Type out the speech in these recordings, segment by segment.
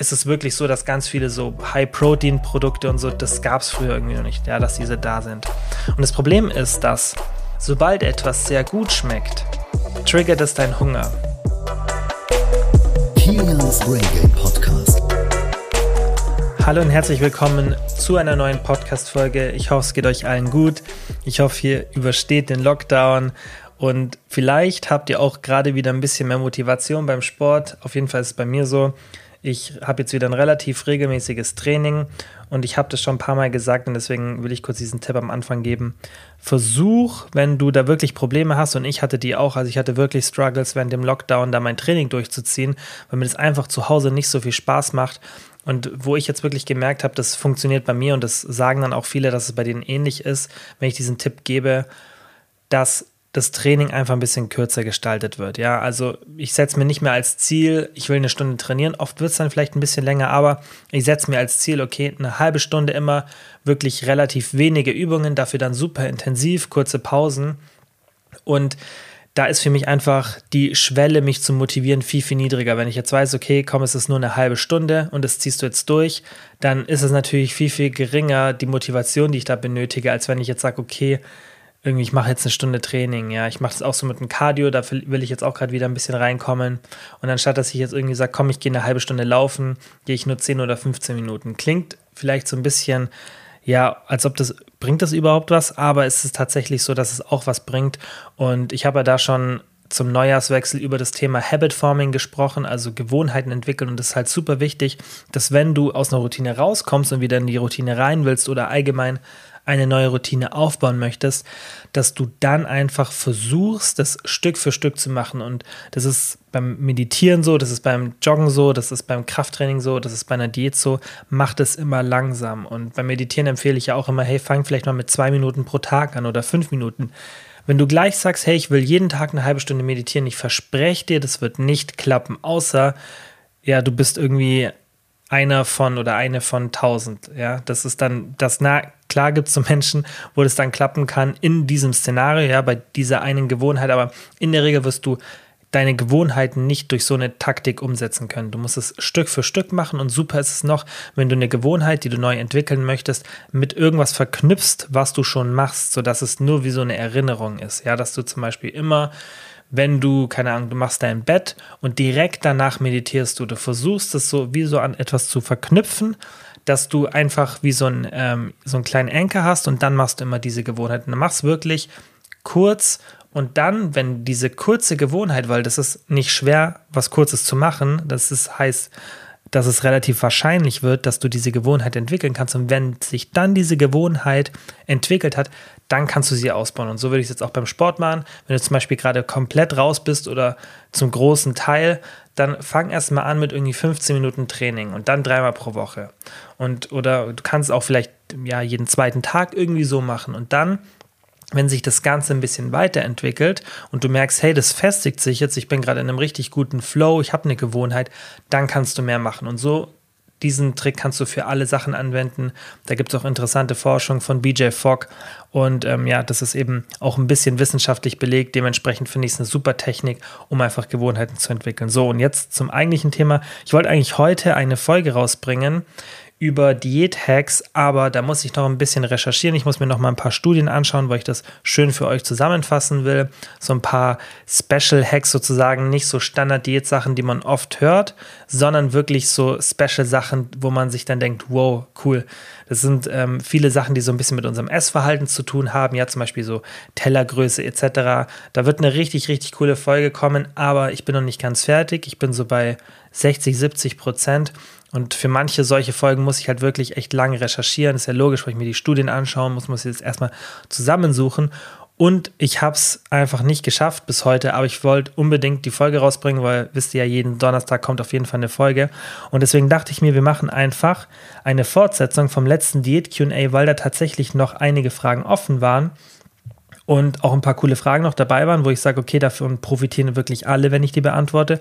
ist es wirklich so, dass ganz viele so High-Protein-Produkte und so, das gab es früher irgendwie noch nicht, ja, dass diese da sind. Und das Problem ist, dass sobald etwas sehr gut schmeckt, triggert es deinen Hunger. Kilians Brain Game Podcast. Hallo und herzlich willkommen zu einer neuen Podcast-Folge. Ich hoffe, es geht euch allen gut. Ich hoffe, ihr übersteht den Lockdown und vielleicht habt ihr auch gerade wieder ein bisschen mehr Motivation beim Sport. Auf jeden Fall ist es bei mir so. Ich habe jetzt wieder ein relativ regelmäßiges Training und ich habe das schon ein paar Mal gesagt und deswegen will ich kurz diesen Tipp am Anfang geben. Versuch, wenn du da wirklich Probleme hast und ich hatte die auch, also ich hatte wirklich Struggles während dem Lockdown, da mein Training durchzuziehen, weil mir das einfach zu Hause nicht so viel Spaß macht. Und wo ich jetzt wirklich gemerkt habe, das funktioniert bei mir und das sagen dann auch viele, dass es bei denen ähnlich ist, wenn ich diesen Tipp gebe, dass das Training einfach ein bisschen kürzer gestaltet wird. Ja, also ich setze mir nicht mehr als Ziel, ich will eine Stunde trainieren. Oft wird es dann vielleicht ein bisschen länger, aber ich setze mir als Ziel, okay, eine halbe Stunde immer wirklich relativ wenige Übungen, dafür dann super intensiv, kurze Pausen. Und da ist für mich einfach die Schwelle, mich zu motivieren, viel, viel niedriger. Wenn ich jetzt weiß, okay, komm, es ist nur eine halbe Stunde und das ziehst du jetzt durch, dann ist es natürlich viel, viel geringer, die Motivation, die ich da benötige, als wenn ich jetzt sage, okay, irgendwie, ich mache jetzt eine Stunde Training, ja, ich mache das auch so mit dem Cardio, da will ich jetzt auch gerade wieder ein bisschen reinkommen. Und anstatt, dass ich jetzt irgendwie sage, komm, ich gehe eine halbe Stunde laufen, gehe ich nur 10 oder 15 Minuten. Klingt vielleicht so ein bisschen, ja, als ob das, bringt das überhaupt was, aber es ist tatsächlich so, dass es auch was bringt. Und ich habe ja da schon zum Neujahrswechsel über das Thema Habit Forming gesprochen, also Gewohnheiten entwickeln. Und es ist halt super wichtig, dass wenn du aus einer Routine rauskommst und wieder in die Routine rein willst oder allgemein eine neue Routine aufbauen möchtest, dass du dann einfach versuchst, das Stück für Stück zu machen. Und das ist beim Meditieren so, das ist beim Joggen so, das ist beim Krafttraining so, das ist bei einer Diät so. Mach das immer langsam. Und beim Meditieren empfehle ich ja auch immer, hey, fang vielleicht mal mit zwei Minuten pro Tag an oder fünf Minuten. Wenn du gleich sagst, hey, ich will jeden Tag eine halbe Stunde meditieren, ich verspreche dir, das wird nicht klappen, außer ja, du bist irgendwie einer von oder eine von tausend. Ja, das ist dann das na klar gibt es so Menschen, wo das dann klappen kann in diesem Szenario, ja, bei dieser einen Gewohnheit, aber in der Regel wirst du deine Gewohnheiten nicht durch so eine Taktik umsetzen können. Du musst es Stück für Stück machen und super ist es noch, wenn du eine Gewohnheit, die du neu entwickeln möchtest, mit irgendwas verknüpfst, was du schon machst, sodass es nur wie so eine Erinnerung ist. Ja, dass du zum Beispiel immer wenn du, keine Ahnung, du machst dein Bett und direkt danach meditierst du. Du versuchst es so wie so an etwas zu verknüpfen, dass du einfach wie so, ein, ähm, so einen kleinen Anker hast und dann machst du immer diese Gewohnheiten. Dann machst wirklich kurz und dann, wenn diese kurze Gewohnheit, weil das ist nicht schwer, was Kurzes zu machen, das ist, heißt, dass es relativ wahrscheinlich wird, dass du diese Gewohnheit entwickeln kannst. Und wenn sich dann diese Gewohnheit entwickelt hat, dann kannst du sie ausbauen. Und so würde ich es jetzt auch beim Sport machen. Wenn du zum Beispiel gerade komplett raus bist oder zum großen Teil, dann fang erst mal an mit irgendwie 15 Minuten Training und dann dreimal pro Woche. Und oder du kannst auch vielleicht ja jeden zweiten Tag irgendwie so machen und dann wenn sich das Ganze ein bisschen weiterentwickelt und du merkst, hey, das festigt sich jetzt, ich bin gerade in einem richtig guten Flow, ich habe eine Gewohnheit, dann kannst du mehr machen. Und so diesen Trick kannst du für alle Sachen anwenden. Da gibt es auch interessante Forschung von BJ Fogg. Und ähm, ja, das ist eben auch ein bisschen wissenschaftlich belegt. Dementsprechend finde ich es eine super Technik, um einfach Gewohnheiten zu entwickeln. So, und jetzt zum eigentlichen Thema. Ich wollte eigentlich heute eine Folge rausbringen über Diät-Hacks, aber da muss ich noch ein bisschen recherchieren. Ich muss mir noch mal ein paar Studien anschauen, weil ich das schön für euch zusammenfassen will. So ein paar Special-Hacks sozusagen, nicht so Standard-Diät-Sachen, die man oft hört, sondern wirklich so Special-Sachen, wo man sich dann denkt, wow, cool. Das sind ähm, viele Sachen, die so ein bisschen mit unserem Essverhalten zu tun haben, ja, zum Beispiel so Tellergröße etc. Da wird eine richtig, richtig coole Folge kommen, aber ich bin noch nicht ganz fertig. Ich bin so bei 60, 70 Prozent. Und für manche solche Folgen muss ich halt wirklich echt lange recherchieren. Das ist ja logisch, weil ich mir die Studien anschauen muss, muss ich jetzt erstmal zusammensuchen. Und ich habe es einfach nicht geschafft bis heute, aber ich wollte unbedingt die Folge rausbringen, weil wisst ihr ja, jeden Donnerstag kommt auf jeden Fall eine Folge. Und deswegen dachte ich mir, wir machen einfach eine Fortsetzung vom letzten Diät-QA, weil da tatsächlich noch einige Fragen offen waren und auch ein paar coole Fragen noch dabei waren, wo ich sage, okay, davon profitieren wirklich alle, wenn ich die beantworte.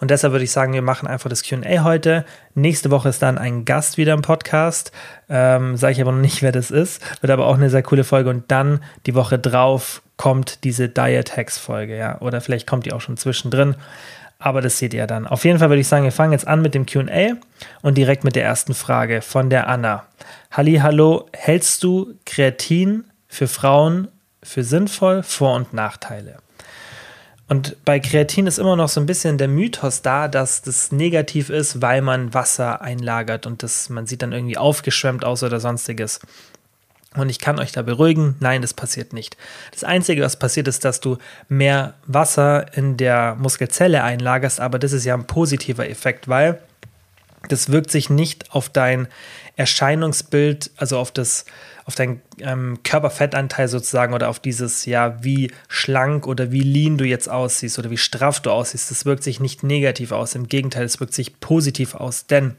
Und deshalb würde ich sagen, wir machen einfach das QA heute. Nächste Woche ist dann ein Gast wieder im Podcast. Ähm, Sage ich aber noch nicht, wer das ist. Wird aber auch eine sehr coole Folge. Und dann die Woche drauf kommt diese Diet Hacks Folge, ja. Oder vielleicht kommt die auch schon zwischendrin. Aber das seht ihr dann. Auf jeden Fall würde ich sagen, wir fangen jetzt an mit dem QA und direkt mit der ersten Frage von der Anna. Halli, hallo, hältst du Kreatin für Frauen für sinnvoll? Vor- und Nachteile? Und bei Kreatin ist immer noch so ein bisschen der Mythos da, dass das negativ ist, weil man Wasser einlagert und das, man sieht dann irgendwie aufgeschwemmt aus oder sonstiges. Und ich kann euch da beruhigen, nein, das passiert nicht. Das Einzige, was passiert, ist, dass du mehr Wasser in der Muskelzelle einlagerst, aber das ist ja ein positiver Effekt, weil das wirkt sich nicht auf dein Erscheinungsbild, also auf das, auf deinen ähm, Körperfettanteil sozusagen oder auf dieses, ja, wie schlank oder wie lean du jetzt aussiehst oder wie straff du aussiehst. Das wirkt sich nicht negativ aus. Im Gegenteil, es wirkt sich positiv aus, denn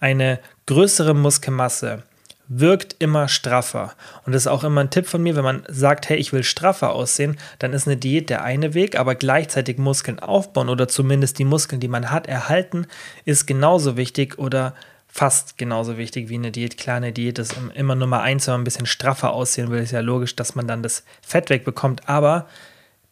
eine größere Muskelmasse wirkt immer straffer. Und das ist auch immer ein Tipp von mir, wenn man sagt, hey, ich will straffer aussehen, dann ist eine Diät der eine Weg, aber gleichzeitig Muskeln aufbauen oder zumindest die Muskeln, die man hat, erhalten, ist genauso wichtig oder fast genauso wichtig wie eine Diät. Klar, eine Diät ist immer Nummer eins, wenn man ein bisschen straffer aussehen will, ist ja logisch, dass man dann das Fett wegbekommt, aber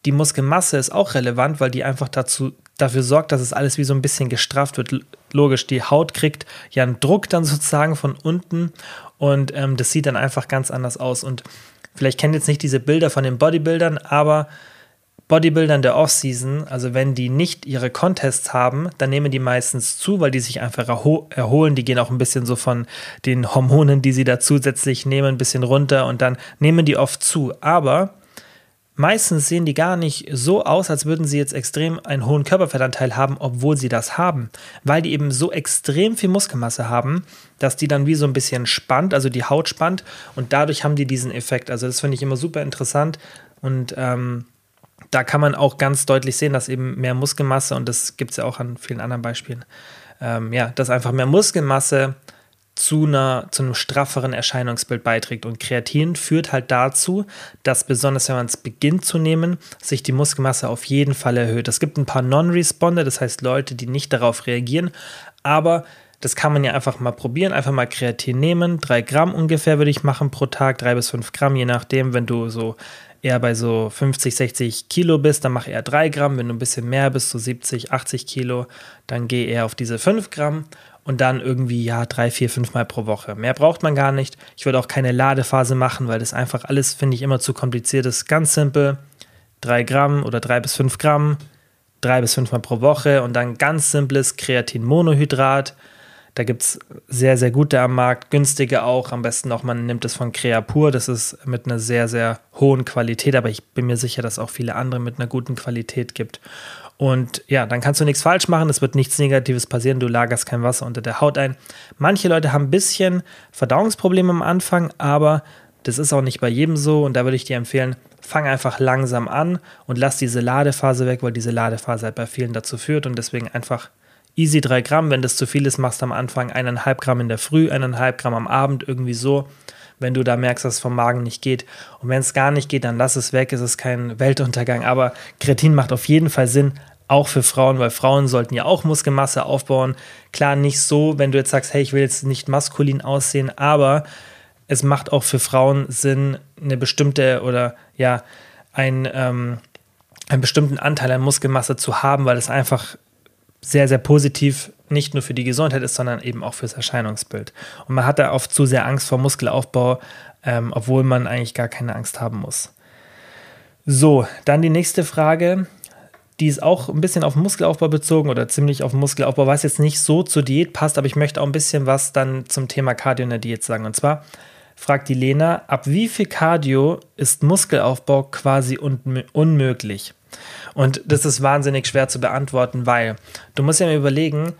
die Muskelmasse ist auch relevant, weil die einfach dazu, dafür sorgt, dass es alles wie so ein bisschen gestrafft wird. Logisch, die Haut kriegt ja einen Druck dann sozusagen von unten und ähm, das sieht dann einfach ganz anders aus. Und vielleicht kennt ihr jetzt nicht diese Bilder von den Bodybuildern, aber Bodybuildern der Offseason, also wenn die nicht ihre Contests haben, dann nehmen die meistens zu, weil die sich einfach erholen. Die gehen auch ein bisschen so von den Hormonen, die sie da zusätzlich nehmen, ein bisschen runter und dann nehmen die oft zu. Aber Meistens sehen die gar nicht so aus, als würden sie jetzt extrem einen hohen Körperfettanteil haben, obwohl sie das haben, weil die eben so extrem viel Muskelmasse haben, dass die dann wie so ein bisschen spannt, also die Haut spannt und dadurch haben die diesen Effekt. Also das finde ich immer super interessant und ähm, da kann man auch ganz deutlich sehen, dass eben mehr Muskelmasse und das gibt es ja auch an vielen anderen Beispielen, ähm, ja, dass einfach mehr Muskelmasse zu, einer, zu einem strafferen Erscheinungsbild beiträgt. Und Kreatin führt halt dazu, dass besonders wenn man es beginnt zu nehmen, sich die Muskelmasse auf jeden Fall erhöht. Es gibt ein paar Non-Responder, das heißt Leute, die nicht darauf reagieren, aber das kann man ja einfach mal probieren, einfach mal Kreatin nehmen. Drei Gramm ungefähr würde ich machen pro Tag, drei bis fünf Gramm, je nachdem, wenn du so eher bei so 50, 60 Kilo bist, dann mach eher drei Gramm. Wenn du ein bisschen mehr bist, so 70, 80 Kilo, dann geh eher auf diese fünf Gramm und dann irgendwie, ja, drei, vier, fünf Mal pro Woche. Mehr braucht man gar nicht. Ich würde auch keine Ladephase machen, weil das einfach alles, finde ich, immer zu kompliziert ist. Ganz simpel, drei Gramm oder drei bis fünf Gramm, drei bis fünf Mal pro Woche und dann ganz simples Kreatinmonohydrat. Da gibt es sehr, sehr gute am Markt, günstige auch. Am besten auch, man nimmt es von Creapur. Das ist mit einer sehr, sehr hohen Qualität, aber ich bin mir sicher, dass es auch viele andere mit einer guten Qualität gibt. Und ja, dann kannst du nichts falsch machen, es wird nichts Negatives passieren, du lagerst kein Wasser unter der Haut ein. Manche Leute haben ein bisschen Verdauungsprobleme am Anfang, aber das ist auch nicht bei jedem so und da würde ich dir empfehlen, fang einfach langsam an und lass diese Ladephase weg, weil diese Ladephase halt bei vielen dazu führt und deswegen einfach easy 3 Gramm. Wenn das zu viel ist, machst am Anfang eineinhalb Gramm in der Früh, eineinhalb Gramm am Abend, irgendwie so wenn du da merkst, dass es vom Magen nicht geht. Und wenn es gar nicht geht, dann lass es weg, es ist kein Weltuntergang. Aber Kreatin macht auf jeden Fall Sinn, auch für Frauen, weil Frauen sollten ja auch Muskelmasse aufbauen. Klar, nicht so, wenn du jetzt sagst, hey, ich will jetzt nicht maskulin aussehen, aber es macht auch für Frauen Sinn, eine bestimmte oder ja, ein, ähm, einen bestimmten Anteil an Muskelmasse zu haben, weil es einfach sehr, sehr positiv nicht nur für die Gesundheit ist, sondern eben auch fürs Erscheinungsbild. Und man hat da oft zu sehr Angst vor Muskelaufbau, ähm, obwohl man eigentlich gar keine Angst haben muss. So, dann die nächste Frage. Die ist auch ein bisschen auf Muskelaufbau bezogen oder ziemlich auf Muskelaufbau, was jetzt nicht so zur Diät passt, aber ich möchte auch ein bisschen was dann zum Thema Cardio in der Diät sagen. Und zwar fragt die Lena, ab wie viel Cardio ist Muskelaufbau quasi un unmöglich? Und das ist wahnsinnig schwer zu beantworten, weil du musst ja mal überlegen,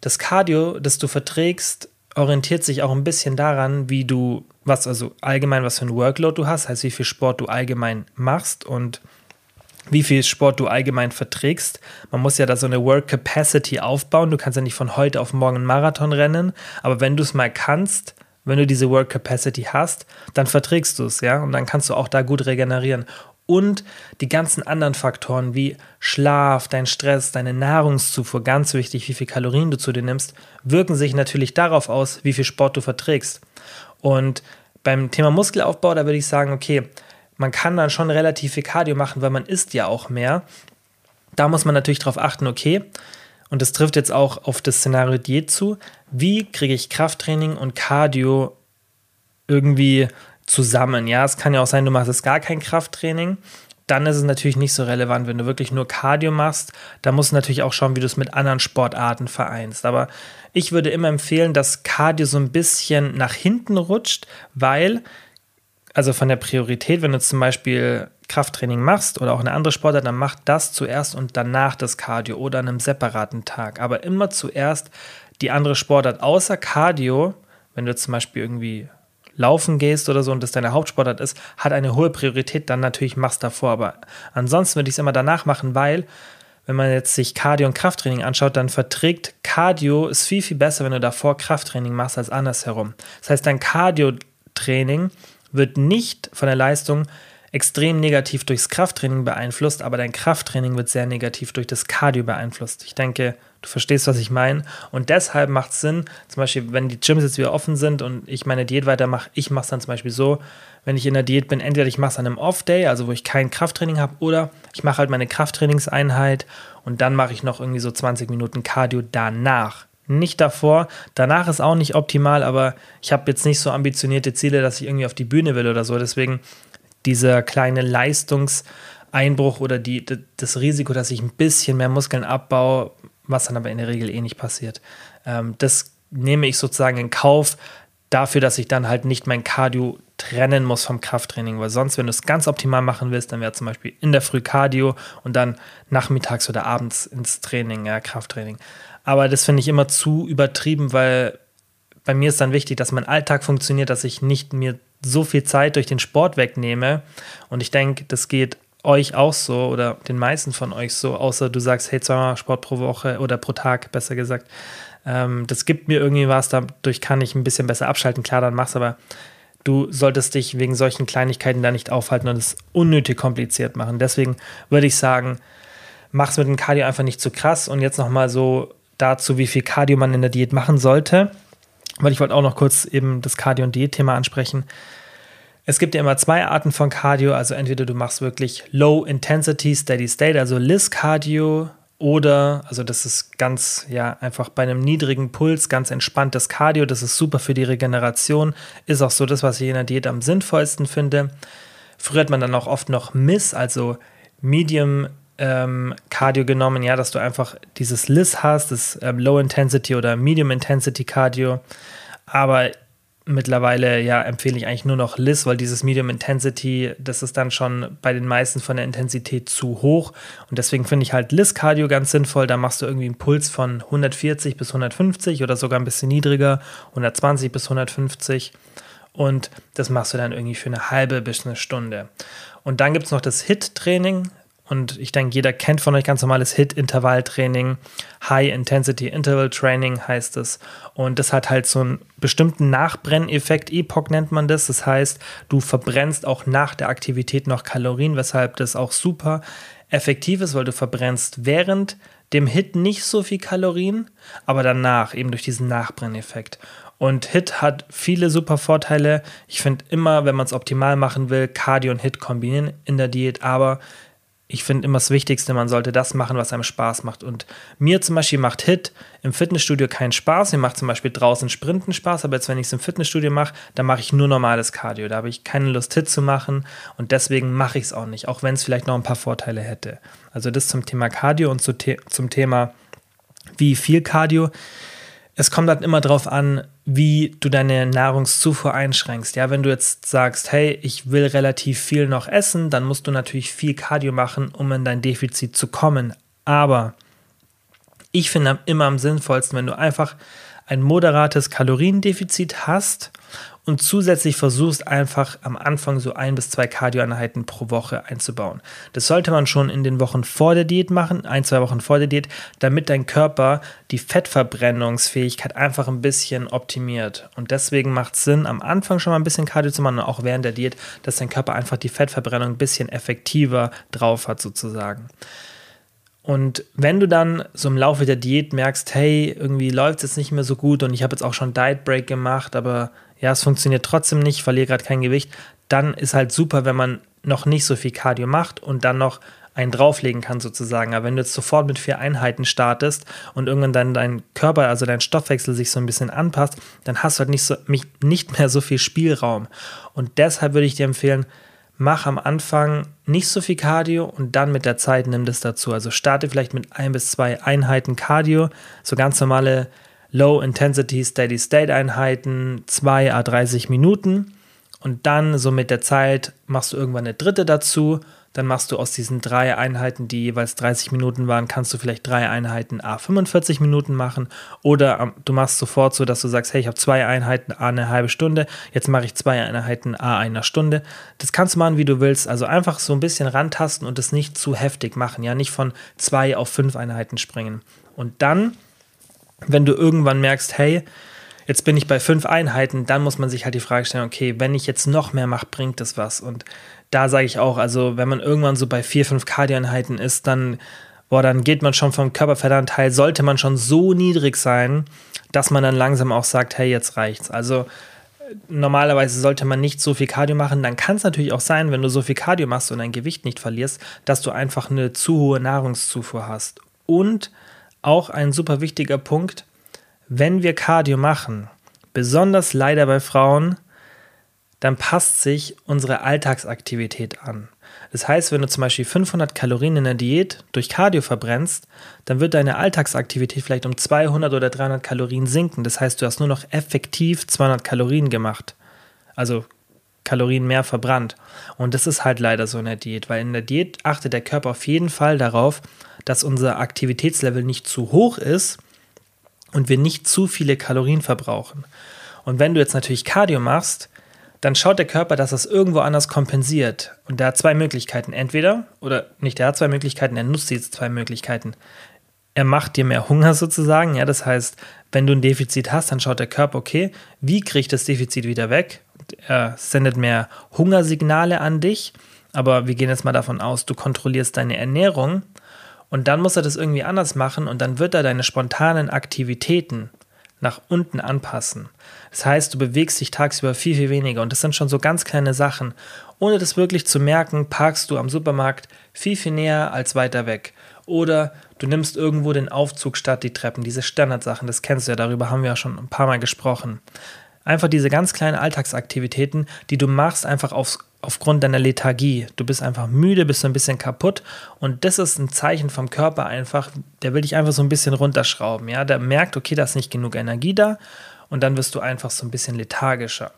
das Cardio, das du verträgst, orientiert sich auch ein bisschen daran, wie du, was also allgemein, was für ein Workload du hast, heißt wie viel Sport du allgemein machst und wie viel Sport du allgemein verträgst. Man muss ja da so eine Work Capacity aufbauen. Du kannst ja nicht von heute auf morgen einen Marathon rennen, aber wenn du es mal kannst, wenn du diese Work Capacity hast, dann verträgst du es, ja, und dann kannst du auch da gut regenerieren und die ganzen anderen Faktoren wie Schlaf, dein Stress, deine Nahrungszufuhr, ganz wichtig, wie viel Kalorien du zu dir nimmst, wirken sich natürlich darauf aus, wie viel Sport du verträgst. Und beim Thema Muskelaufbau, da würde ich sagen, okay, man kann dann schon relativ viel Cardio machen, weil man isst ja auch mehr. Da muss man natürlich darauf achten, okay, und das trifft jetzt auch auf das Szenario Diät zu, wie kriege ich Krafttraining und Cardio irgendwie zusammen? Ja, es kann ja auch sein, du machst jetzt gar kein Krafttraining dann ist es natürlich nicht so relevant. Wenn du wirklich nur Cardio machst, dann musst du natürlich auch schauen, wie du es mit anderen Sportarten vereinst. Aber ich würde immer empfehlen, dass Cardio so ein bisschen nach hinten rutscht, weil, also von der Priorität, wenn du zum Beispiel Krafttraining machst oder auch eine andere Sportart, dann mach das zuerst und danach das Cardio oder an einem separaten Tag. Aber immer zuerst die andere Sportart. Außer Cardio, wenn du zum Beispiel irgendwie laufen gehst oder so und das deine Hauptsportart ist, hat eine hohe Priorität, dann natürlich machst davor. Aber ansonsten würde ich es immer danach machen, weil wenn man jetzt sich Cardio und Krafttraining anschaut, dann verträgt Cardio ist viel, viel besser, wenn du davor Krafttraining machst, als andersherum. Das heißt, dein Cardio-Training wird nicht von der Leistung extrem negativ durchs Krafttraining beeinflusst, aber dein Krafttraining wird sehr negativ durch das Cardio beeinflusst. Ich denke, du verstehst, was ich meine. Und deshalb macht es Sinn, zum Beispiel, wenn die Gyms jetzt wieder offen sind und ich meine Diät weitermache, ich mache es dann zum Beispiel so, wenn ich in der Diät bin, entweder ich mache es an einem Off-Day, also wo ich kein Krafttraining habe, oder ich mache halt meine Krafttrainingseinheit und dann mache ich noch irgendwie so 20 Minuten Cardio danach. Nicht davor. Danach ist auch nicht optimal, aber ich habe jetzt nicht so ambitionierte Ziele, dass ich irgendwie auf die Bühne will oder so. Deswegen dieser kleine Leistungseinbruch oder die, das Risiko, dass ich ein bisschen mehr Muskeln abbaue, was dann aber in der Regel eh nicht passiert. Ähm, das nehme ich sozusagen in Kauf dafür, dass ich dann halt nicht mein Cardio trennen muss vom Krafttraining, weil sonst, wenn du es ganz optimal machen willst, dann wäre zum Beispiel in der Früh Cardio und dann nachmittags oder abends ins Training, ja, Krafttraining. Aber das finde ich immer zu übertrieben, weil bei mir ist dann wichtig, dass mein Alltag funktioniert, dass ich nicht mir so viel Zeit durch den Sport wegnehme. Und ich denke, das geht euch auch so oder den meisten von euch so, außer du sagst, hey, zweimal Sport pro Woche oder pro Tag, besser gesagt. Ähm, das gibt mir irgendwie was, dadurch kann ich ein bisschen besser abschalten. Klar, dann mach's, aber du solltest dich wegen solchen Kleinigkeiten da nicht aufhalten und es unnötig kompliziert machen. Deswegen würde ich sagen, mach's mit dem Cardio einfach nicht zu krass. Und jetzt nochmal so dazu, wie viel Cardio man in der Diät machen sollte weil ich wollte auch noch kurz eben das Cardio- und Diät-Thema ansprechen. Es gibt ja immer zwei Arten von Cardio, also entweder du machst wirklich Low Intensity Steady State, also LIS Cardio, oder, also das ist ganz, ja, einfach bei einem niedrigen Puls, ganz entspanntes Cardio, das ist super für die Regeneration, ist auch so das, was ich in der Diät am sinnvollsten finde. Früher hat man dann auch oft noch MIS, also Medium ähm, Cardio genommen, ja, dass du einfach dieses LIS hast, das ähm, Low Intensity oder Medium Intensity Cardio. Aber mittlerweile ja empfehle ich eigentlich nur noch LIS, weil dieses Medium Intensity, das ist dann schon bei den meisten von der Intensität zu hoch. Und deswegen finde ich halt LIS Cardio ganz sinnvoll. Da machst du irgendwie einen Puls von 140 bis 150 oder sogar ein bisschen niedriger, 120 bis 150. Und das machst du dann irgendwie für eine halbe bis eine Stunde. Und dann gibt es noch das HIT-Training. Und ich denke, jeder kennt von euch ganz normales HIT-Intervalltraining. High-Intensity Interval Training heißt es. Und das hat halt so einen bestimmten Nachbrenneffekt. Epoch nennt man das. Das heißt, du verbrennst auch nach der Aktivität noch Kalorien, weshalb das auch super effektiv ist, weil du verbrennst während dem Hit nicht so viel Kalorien, aber danach eben durch diesen Nachbrenneffekt. Und Hit hat viele super Vorteile. Ich finde immer, wenn man es optimal machen will, Cardio und Hit kombinieren in der Diät, aber ich finde immer das Wichtigste, man sollte das machen, was einem Spaß macht. Und mir zum Beispiel macht Hit im Fitnessstudio keinen Spaß. Mir macht zum Beispiel draußen Sprinten Spaß, aber jetzt, wenn ich es im Fitnessstudio mache, dann mache ich nur normales Cardio. Da habe ich keine Lust, Hit zu machen und deswegen mache ich es auch nicht, auch wenn es vielleicht noch ein paar Vorteile hätte. Also das zum Thema Cardio und zu zum Thema, wie viel Cardio es kommt halt immer darauf an, wie du deine Nahrungszufuhr einschränkst. Ja, wenn du jetzt sagst, hey, ich will relativ viel noch essen, dann musst du natürlich viel Cardio machen, um in dein Defizit zu kommen. Aber ich finde immer am sinnvollsten, wenn du einfach ein moderates Kaloriendefizit hast und zusätzlich versuchst einfach am Anfang so ein bis zwei Kardioeinheiten pro Woche einzubauen. Das sollte man schon in den Wochen vor der Diät machen, ein, zwei Wochen vor der Diät, damit dein Körper die Fettverbrennungsfähigkeit einfach ein bisschen optimiert. Und deswegen macht es Sinn, am Anfang schon mal ein bisschen Cardio zu machen und auch während der Diät, dass dein Körper einfach die Fettverbrennung ein bisschen effektiver drauf hat sozusagen. Und wenn du dann so im Laufe der Diät merkst, hey, irgendwie läuft es jetzt nicht mehr so gut und ich habe jetzt auch schon Diet Break gemacht, aber ja, es funktioniert trotzdem nicht, verliere gerade kein Gewicht, dann ist halt super, wenn man noch nicht so viel Cardio macht und dann noch einen drauflegen kann sozusagen. Aber wenn du jetzt sofort mit vier Einheiten startest und irgendwann dann dein Körper, also dein Stoffwechsel sich so ein bisschen anpasst, dann hast du halt nicht, so, nicht mehr so viel Spielraum. Und deshalb würde ich dir empfehlen, mach am Anfang nicht so viel Cardio und dann mit der Zeit nimm das dazu. Also starte vielleicht mit ein bis zwei Einheiten Cardio, so ganz normale Low-Intensity Steady-State-Einheiten, zwei a 30 Minuten. Und dann so mit der Zeit machst du irgendwann eine dritte dazu dann machst du aus diesen drei Einheiten, die jeweils 30 Minuten waren, kannst du vielleicht drei Einheiten A 45 Minuten machen. Oder du machst sofort so, dass du sagst, hey, ich habe zwei Einheiten A eine halbe Stunde, jetzt mache ich zwei Einheiten A einer Stunde. Das kannst du machen, wie du willst. Also einfach so ein bisschen rantasten und es nicht zu heftig machen. Ja, nicht von zwei auf fünf Einheiten springen. Und dann, wenn du irgendwann merkst, hey, jetzt bin ich bei fünf Einheiten, dann muss man sich halt die Frage stellen, okay, wenn ich jetzt noch mehr mache, bringt das was? Und da sage ich auch, also wenn man irgendwann so bei vier, fünf Kardioeinheiten ist, dann, boah, dann geht man schon vom Körperfettanteil, sollte man schon so niedrig sein, dass man dann langsam auch sagt, hey, jetzt reicht's. Also normalerweise sollte man nicht so viel Cardio machen. Dann kann es natürlich auch sein, wenn du so viel Cardio machst und dein Gewicht nicht verlierst, dass du einfach eine zu hohe Nahrungszufuhr hast. Und auch ein super wichtiger Punkt, wenn wir Cardio machen, besonders leider bei Frauen, dann passt sich unsere Alltagsaktivität an. Das heißt, wenn du zum Beispiel 500 Kalorien in der Diät durch Cardio verbrennst, dann wird deine Alltagsaktivität vielleicht um 200 oder 300 Kalorien sinken. Das heißt, du hast nur noch effektiv 200 Kalorien gemacht. Also Kalorien mehr verbrannt. Und das ist halt leider so in der Diät, weil in der Diät achtet der Körper auf jeden Fall darauf, dass unser Aktivitätslevel nicht zu hoch ist und wir nicht zu viele Kalorien verbrauchen. Und wenn du jetzt natürlich Cardio machst, dann schaut der Körper, dass das irgendwo anders kompensiert. Und der hat zwei Möglichkeiten. Entweder, oder nicht, der hat zwei Möglichkeiten, er nutzt diese zwei Möglichkeiten. Er macht dir mehr Hunger sozusagen. Ja, das heißt, wenn du ein Defizit hast, dann schaut der Körper, okay, wie kriege ich das Defizit wieder weg? Er sendet mehr Hungersignale an dich. Aber wir gehen jetzt mal davon aus, du kontrollierst deine Ernährung. Und dann muss er das irgendwie anders machen und dann wird er deine spontanen Aktivitäten nach unten anpassen. Das heißt, du bewegst dich tagsüber viel, viel weniger und das sind schon so ganz kleine Sachen. Ohne das wirklich zu merken, parkst du am Supermarkt viel, viel näher als weiter weg. Oder du nimmst irgendwo den Aufzug statt die Treppen, diese Standardsachen, das kennst du ja, darüber haben wir ja schon ein paar Mal gesprochen. Einfach diese ganz kleinen Alltagsaktivitäten, die du machst, einfach aufs, aufgrund deiner Lethargie. Du bist einfach müde, bist so ein bisschen kaputt und das ist ein Zeichen vom Körper einfach, der will dich einfach so ein bisschen runterschrauben. Ja, der merkt, okay, da ist nicht genug Energie da und dann wirst du einfach so ein bisschen lethargischer.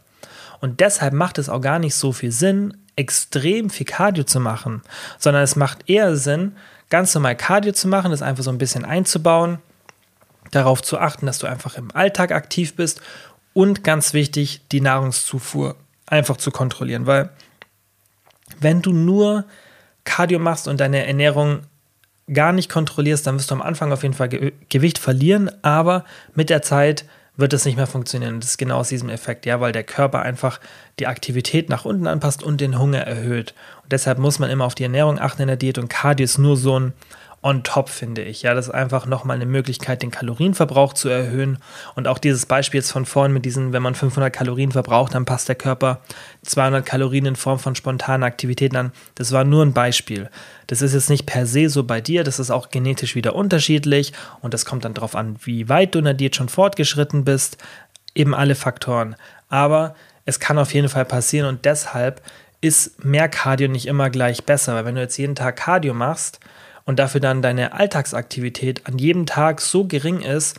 Und deshalb macht es auch gar nicht so viel Sinn, extrem viel Cardio zu machen, sondern es macht eher Sinn, ganz normal Cardio zu machen, das einfach so ein bisschen einzubauen, darauf zu achten, dass du einfach im Alltag aktiv bist und ganz wichtig, die Nahrungszufuhr einfach zu kontrollieren, weil wenn du nur Cardio machst und deine Ernährung gar nicht kontrollierst, dann wirst du am Anfang auf jeden Fall Ge Gewicht verlieren, aber mit der Zeit wird es nicht mehr funktionieren. Das ist genau aus diesem Effekt, ja, weil der Körper einfach die Aktivität nach unten anpasst und den Hunger erhöht. Und deshalb muss man immer auf die Ernährung achten in der Diät und Cardio ist nur so ein on top, finde ich. Ja, das ist einfach nochmal eine Möglichkeit, den Kalorienverbrauch zu erhöhen. Und auch dieses Beispiel jetzt von vorhin mit diesen, wenn man 500 Kalorien verbraucht, dann passt der Körper 200 Kalorien in Form von spontanen Aktivitäten an. Das war nur ein Beispiel. Das ist jetzt nicht per se so bei dir, das ist auch genetisch wieder unterschiedlich und das kommt dann darauf an, wie weit du in der Diät schon fortgeschritten bist. Eben alle Faktoren. Aber es kann auf jeden Fall passieren und deshalb ist mehr Cardio nicht immer gleich besser, weil wenn du jetzt jeden Tag Cardio machst, und dafür dann deine Alltagsaktivität an jedem Tag so gering ist,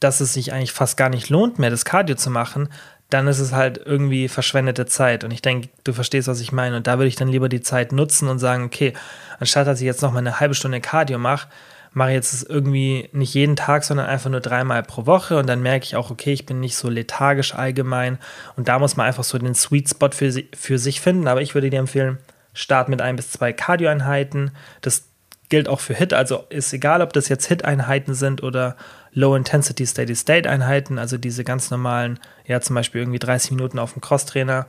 dass es sich eigentlich fast gar nicht lohnt mehr, das Cardio zu machen, dann ist es halt irgendwie verschwendete Zeit. Und ich denke, du verstehst, was ich meine. Und da würde ich dann lieber die Zeit nutzen und sagen, okay, anstatt dass ich jetzt noch mal eine halbe Stunde Cardio mache, mache ich jetzt irgendwie nicht jeden Tag, sondern einfach nur dreimal pro Woche. Und dann merke ich auch, okay, ich bin nicht so lethargisch allgemein. Und da muss man einfach so den Sweet Spot für, für sich finden. Aber ich würde dir empfehlen, start mit ein bis zwei Cardio-Einheiten. Das gilt auch für Hit, also ist egal, ob das jetzt Hit-Einheiten sind oder Low-Intensity Steady-State-Einheiten, also diese ganz normalen, ja zum Beispiel irgendwie 30 Minuten auf dem Crosstrainer.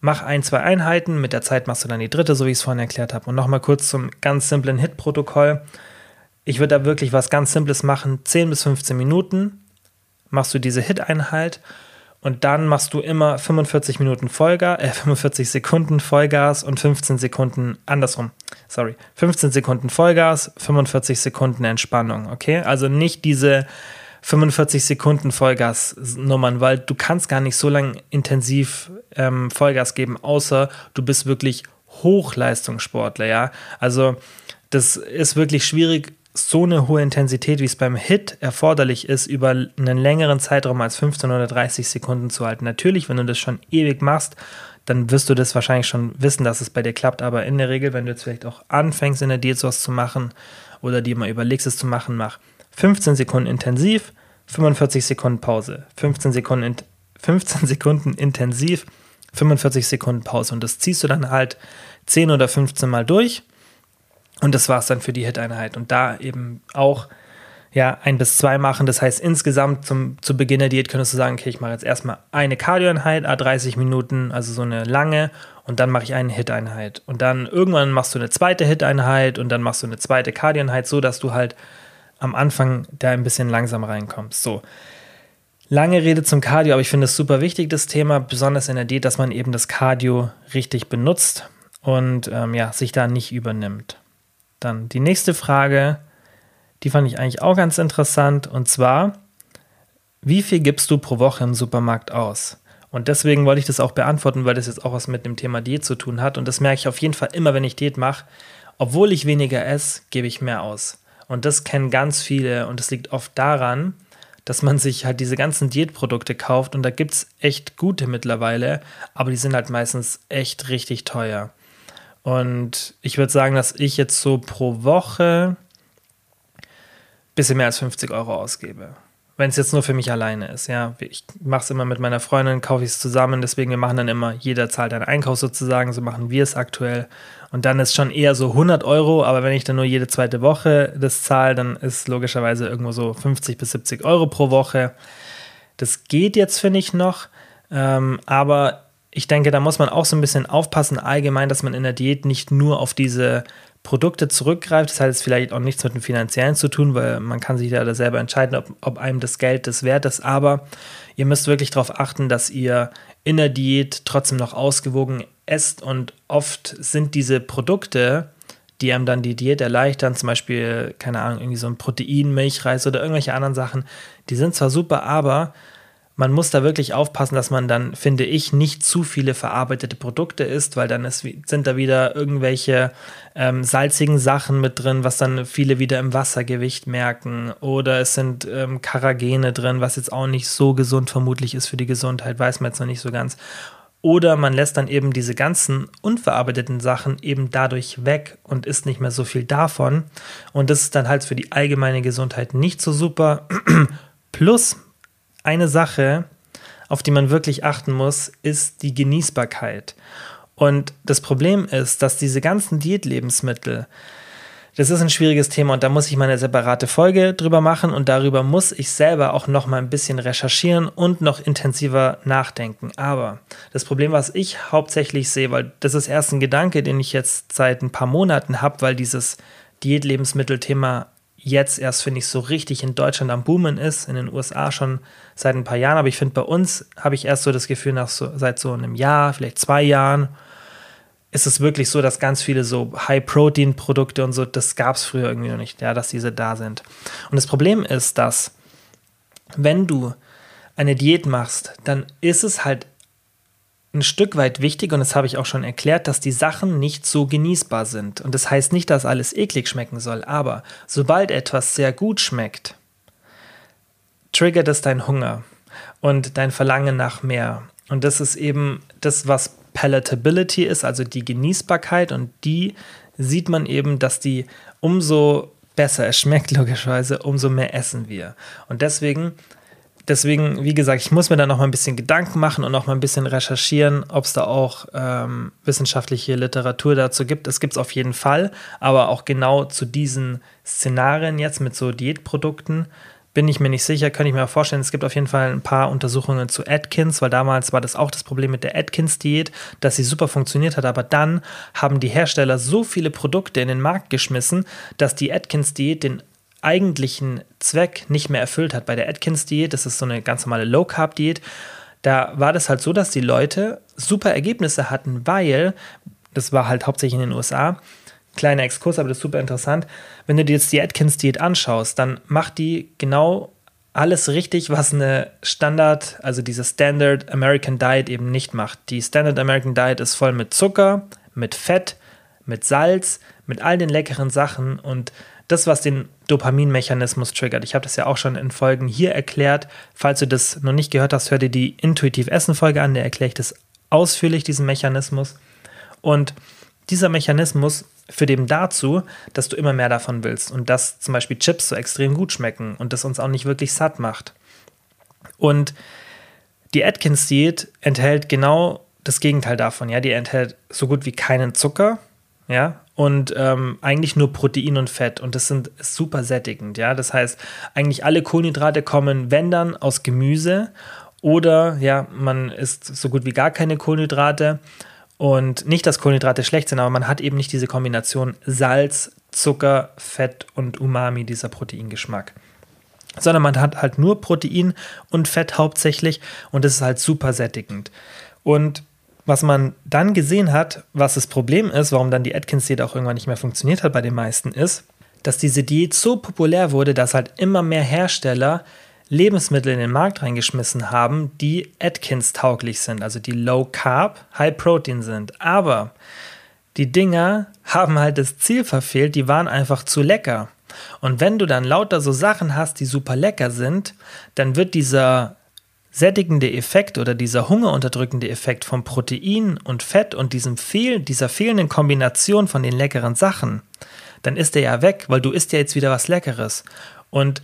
Mach ein, zwei Einheiten, mit der Zeit machst du dann die dritte, so wie ich es vorhin erklärt habe. Und nochmal kurz zum ganz simplen Hit-Protokoll. Ich würde da wirklich was ganz Simples machen, 10 bis 15 Minuten machst du diese Hit-Einheit und dann machst du immer 45 Minuten Vollgas, äh, 45 Sekunden Vollgas und 15 Sekunden andersrum. sorry, 15 Sekunden Vollgas, 45 Sekunden Entspannung, okay? Also nicht diese 45 Sekunden Vollgas-Nummern, weil du kannst gar nicht so lange intensiv ähm, Vollgas geben, außer du bist wirklich Hochleistungssportler, ja. Also das ist wirklich schwierig, so eine hohe Intensität, wie es beim Hit erforderlich ist, über einen längeren Zeitraum als 15 oder 30 Sekunden zu halten. Natürlich, wenn du das schon ewig machst, dann wirst du das wahrscheinlich schon wissen, dass es bei dir klappt. Aber in der Regel, wenn du jetzt vielleicht auch anfängst, in der Diät sowas zu machen oder dir mal überlegst, es zu machen, mach 15 Sekunden intensiv, 45 Sekunden Pause. 15 Sekunden, 15 Sekunden intensiv, 45 Sekunden Pause. Und das ziehst du dann halt 10 oder 15 Mal durch. Und das war es dann für die Hit-Einheit. Und da eben auch ja, ein bis zwei machen. Das heißt, insgesamt zum, zu Beginn der Diät könntest du sagen, okay, ich mache jetzt erstmal eine Cardio-Einheit, 30 Minuten, also so eine lange, und dann mache ich eine Hit-Einheit. Und dann irgendwann machst du eine zweite Hit-Einheit und dann machst du eine zweite Cardio-Einheit, so dass du halt am Anfang da ein bisschen langsam reinkommst. So. Lange Rede zum Cardio, aber ich finde es super wichtig, das Thema, besonders in der Diät, dass man eben das Cardio richtig benutzt und ähm, ja, sich da nicht übernimmt. Dann die nächste Frage, die fand ich eigentlich auch ganz interessant. Und zwar, wie viel gibst du pro Woche im Supermarkt aus? Und deswegen wollte ich das auch beantworten, weil das jetzt auch was mit dem Thema Diät zu tun hat. Und das merke ich auf jeden Fall immer, wenn ich Diät mache. Obwohl ich weniger esse, gebe ich mehr aus. Und das kennen ganz viele. Und das liegt oft daran, dass man sich halt diese ganzen Diätprodukte kauft. Und da gibt es echt gute mittlerweile, aber die sind halt meistens echt richtig teuer. Und ich würde sagen, dass ich jetzt so pro Woche bisschen mehr als 50 Euro ausgebe. Wenn es jetzt nur für mich alleine ist, ja. Ich mache es immer mit meiner Freundin, kaufe ich es zusammen, deswegen wir machen dann immer, jeder zahlt einen Einkauf sozusagen, so machen wir es aktuell. Und dann ist schon eher so 100 Euro, aber wenn ich dann nur jede zweite Woche das zahle, dann ist logischerweise irgendwo so 50 bis 70 Euro pro Woche. Das geht jetzt, finde ich, noch. Ähm, aber ich denke, da muss man auch so ein bisschen aufpassen, allgemein, dass man in der Diät nicht nur auf diese Produkte zurückgreift. Das hat jetzt vielleicht auch nichts mit dem Finanziellen zu tun, weil man kann sich da selber entscheiden, ob, ob einem das Geld das wert ist. Aber ihr müsst wirklich darauf achten, dass ihr in der Diät trotzdem noch ausgewogen esst. Und oft sind diese Produkte, die einem dann die Diät erleichtern, zum Beispiel, keine Ahnung, irgendwie so ein Protein, Milchreis oder irgendwelche anderen Sachen, die sind zwar super, aber man muss da wirklich aufpassen, dass man dann, finde ich, nicht zu viele verarbeitete Produkte isst, weil dann ist, sind da wieder irgendwelche ähm, salzigen Sachen mit drin, was dann viele wieder im Wassergewicht merken. Oder es sind ähm, Karagene drin, was jetzt auch nicht so gesund vermutlich ist für die Gesundheit, weiß man jetzt noch nicht so ganz. Oder man lässt dann eben diese ganzen unverarbeiteten Sachen eben dadurch weg und isst nicht mehr so viel davon. Und das ist dann halt für die allgemeine Gesundheit nicht so super. Plus, eine Sache, auf die man wirklich achten muss, ist die Genießbarkeit. Und das Problem ist, dass diese ganzen Diätlebensmittel, das ist ein schwieriges Thema und da muss ich mal eine separate Folge drüber machen und darüber muss ich selber auch noch mal ein bisschen recherchieren und noch intensiver nachdenken. Aber das Problem, was ich hauptsächlich sehe, weil das ist erst ein Gedanke, den ich jetzt seit ein paar Monaten habe, weil dieses Diätlebensmittel-Thema jetzt erst, finde ich, so richtig in Deutschland am Boomen ist, in den USA schon seit ein paar Jahren, aber ich finde, bei uns habe ich erst so das Gefühl, nach so, seit so einem Jahr, vielleicht zwei Jahren, ist es wirklich so, dass ganz viele so High-Protein-Produkte und so, das gab es früher irgendwie noch nicht, ja, dass diese da sind. Und das Problem ist, dass wenn du eine Diät machst, dann ist es halt ein Stück weit wichtig, und das habe ich auch schon erklärt, dass die Sachen nicht so genießbar sind. Und das heißt nicht, dass alles eklig schmecken soll, aber sobald etwas sehr gut schmeckt, triggert es dein Hunger und dein Verlangen nach mehr. Und das ist eben das, was Palatability ist, also die Genießbarkeit. Und die sieht man eben, dass die umso besser es schmeckt, logischerweise, umso mehr essen wir. Und deswegen deswegen, wie gesagt, ich muss mir da noch mal ein bisschen Gedanken machen und noch mal ein bisschen recherchieren, ob es da auch ähm, wissenschaftliche Literatur dazu gibt. Es gibt es auf jeden Fall, aber auch genau zu diesen Szenarien jetzt mit so Diätprodukten bin ich mir nicht sicher, könnte ich mir vorstellen. Es gibt auf jeden Fall ein paar Untersuchungen zu Atkins, weil damals war das auch das Problem mit der Atkins-Diät, dass sie super funktioniert hat, aber dann haben die Hersteller so viele Produkte in den Markt geschmissen, dass die Atkins-Diät den eigentlichen Zweck nicht mehr erfüllt hat. Bei der Atkins-Diät, das ist so eine ganz normale Low-Carb-Diät, da war das halt so, dass die Leute super Ergebnisse hatten, weil, das war halt hauptsächlich in den USA, kleiner Exkurs, aber das ist super interessant. Wenn du dir jetzt die Atkins-Diät anschaust, dann macht die genau alles richtig, was eine Standard, also diese Standard American Diet eben nicht macht. Die Standard American Diet ist voll mit Zucker, mit Fett, mit Salz, mit all den leckeren Sachen und das, was den Dopaminmechanismus triggert. Ich habe das ja auch schon in Folgen hier erklärt. Falls du das noch nicht gehört hast, hör dir die Intuitiv Essen Folge an, da erkläre ich das ausführlich, diesen Mechanismus. Und dieser Mechanismus führt eben dazu, dass du immer mehr davon willst und dass zum Beispiel Chips so extrem gut schmecken und das uns auch nicht wirklich satt macht. Und die Atkins-Diät enthält genau das Gegenteil davon. Ja, die enthält so gut wie keinen Zucker, ja, und ähm, eigentlich nur Protein und Fett. Und das sind super sättigend, ja. Das heißt, eigentlich alle Kohlenhydrate kommen, wenn dann, aus Gemüse. Oder ja, man isst so gut wie gar keine Kohlenhydrate. Und nicht, dass Kohlenhydrate schlecht sind, aber man hat eben nicht diese Kombination Salz, Zucker, Fett und Umami, dieser Proteingeschmack. Sondern man hat halt nur Protein und Fett hauptsächlich. Und das ist halt super sättigend. Und was man dann gesehen hat, was das Problem ist, warum dann die Atkins-Diät auch irgendwann nicht mehr funktioniert hat bei den meisten, ist, dass diese Diät so populär wurde, dass halt immer mehr Hersteller Lebensmittel in den Markt reingeschmissen haben, die Atkins-tauglich sind, also die Low Carb, High Protein sind. Aber die Dinger haben halt das Ziel verfehlt, die waren einfach zu lecker. Und wenn du dann lauter so Sachen hast, die super lecker sind, dann wird dieser sättigende Effekt oder dieser hungerunterdrückende Effekt vom Protein und Fett und diesem Fehl, dieser fehlenden Kombination von den leckeren Sachen, dann ist der ja weg, weil du isst ja jetzt wieder was Leckeres. Und